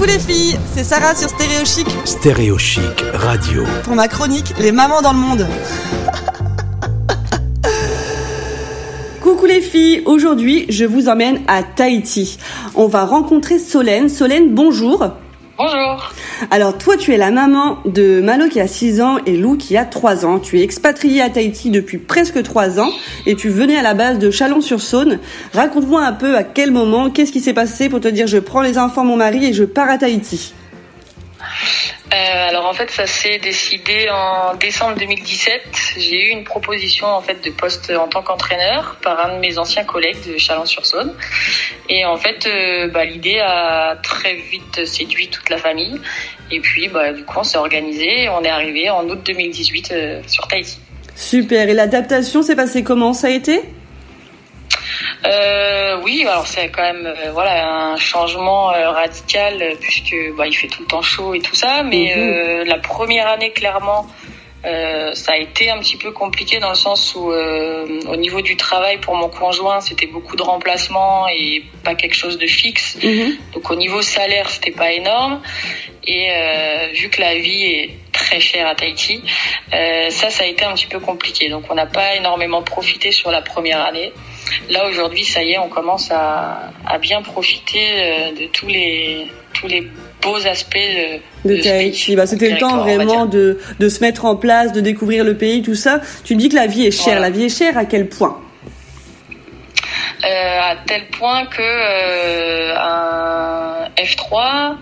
Coucou les filles, c'est Sarah sur Stéréo Chic. Stéréo Chic Radio. Pour ma chronique, les mamans dans le monde. Coucou les filles, aujourd'hui je vous emmène à Tahiti. On va rencontrer Solène. Solène, bonjour. Bonjour. Alors toi tu es la maman de Malo qui a 6 ans et Lou qui a 3 ans. Tu es expatriée à Tahiti depuis presque 3 ans et tu venais à la base de Chalon-sur-Saône. Raconte-moi un peu à quel moment, qu'est-ce qui s'est passé pour te dire je prends les enfants, mon mari et je pars à Tahiti. Euh, alors en fait, ça s'est décidé en décembre 2017. J'ai eu une proposition en fait de poste en tant qu'entraîneur par un de mes anciens collègues de Chalon-sur-Saône. Et en fait, euh, bah, l'idée a très vite séduit toute la famille. Et puis, bah, du coup, on s'est organisé. Et on est arrivé en août 2018 euh, sur Tahiti. Super. Et l'adaptation s'est passée comment? Ça a été? Euh, oui, alors c'est quand même euh, voilà un changement euh, radical euh, puisque bah, il fait tout le temps chaud et tout ça, mais Mhm. la première année clairement ça a été un petit peu compliqué dans le sens où au niveau du travail pour mon conjoint c'était beaucoup de remplacements et pas quelque chose de fixe. Mhm. Donc au niveau salaire c'était pas énorme et vu que la vie est très chère à Tahiti, ça ça a été un petit peu compliqué. Donc on n'a pas énormément profité sur la première année. Là aujourd'hui, ça y est, on commence à, à bien profiter euh, de tous les tous les beaux aspects de, de Tahiti. Bah, c'était le temps vraiment de, de se mettre en place, de découvrir le pays, tout ça. Tu me dis que la vie est chère. Voilà. La vie est chère à quel point? Euh, à tel point que euh, un F3,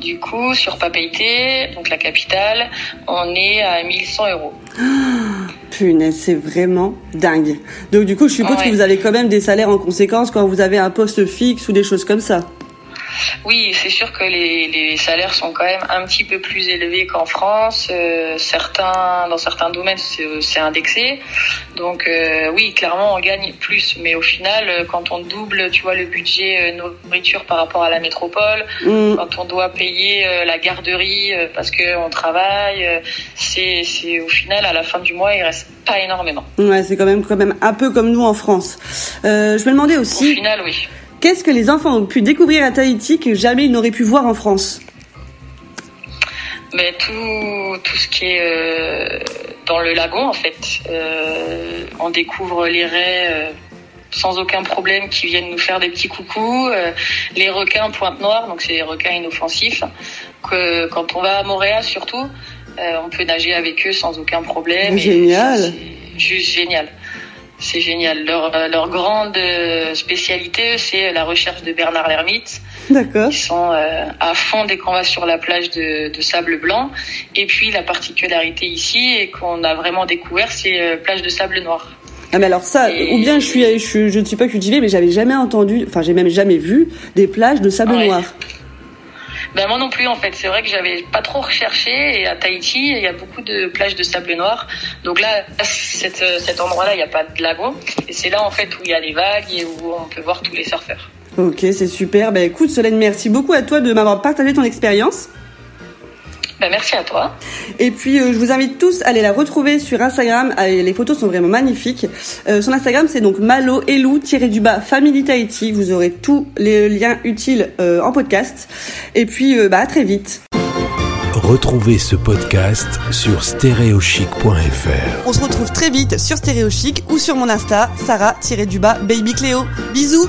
du coup, sur Papeete, donc la capitale, on est à 1100 euros. Punaise, c'est vraiment dingue. Donc du coup, je suppose Ouais. que vous avez quand même des salaires en conséquence quand vous avez un poste fixe ou des choses comme ça. Oui, c'est sûr que les, les salaires sont quand même un petit peu plus élevés qu'en France. Euh, certains, dans certains domaines, c'est indexé. Donc euh, oui, clairement, on gagne plus. Mais au final, euh, quand on double, tu vois, le budget nourriture par rapport à la métropole, Mm. quand on doit payer la garderie parce que on travaille, c'est au final à la fin du mois, il reste pas énormément. Ouais, c'est quand même quand même un peu comme nous en France. Euh, je me demandais Au aussi, final, oui. Qu'est-ce que les enfants ont pu découvrir à Tahiti que jamais ils n'auraient pu voir en France Mais tout, tout ce qui est euh, dans le lagon, en fait, euh, on découvre les raies euh, sans aucun problème qui viennent nous faire des petits coucous. les requins pointe noire, donc c'est des requins inoffensifs. Que quand on va à Montréal, surtout, on peut nager avec eux sans aucun problème. Génial. Juste génial. C'est génial. Leur, euh, leur grande euh, spécialité, c'est la recherche de Bernard l'ermite. D'accord. Ils sont euh, à fond dès qu'on va sur la plage de, de sable blanc. Et puis la particularité ici et qu'on a vraiment découvert, c'est euh, plage de sable noir. Ah mais alors ça, Et- ou bien je suis, je, suis- je ne suis pas cultivée, mais j'avais jamais entendu, enfin j'ai même jamais vu des plages de sable Ouais. noir. Ben moi non plus en fait. C'est vrai que j'avais pas trop recherché et à Tahiti il y a beaucoup de plages de sable noir. Donc là, cet, cet endroit-là, il n'y a pas de lagon et c'est là en fait où il y a les vagues et où on peut voir tous les surfeurs. Ok, c'est super. Bah écoute Solène, merci beaucoup à toi de m'avoir partagé ton expérience. Ben merci à toi. Et puis euh, je vous invite tous à aller la retrouver sur Instagram. Ah, les photos sont vraiment magnifiques. Euh, son Instagram c'est donc malo elou du bas family Tahiti. Vous aurez tous les liens utiles euh, en podcast. Et puis euh, bah à très vite. Retrouvez ce podcast sur stéréochic.fr. On se retrouve très vite sur Stéréo Chic ou sur mon Insta Sarah du bas baby Cléo. Bisous.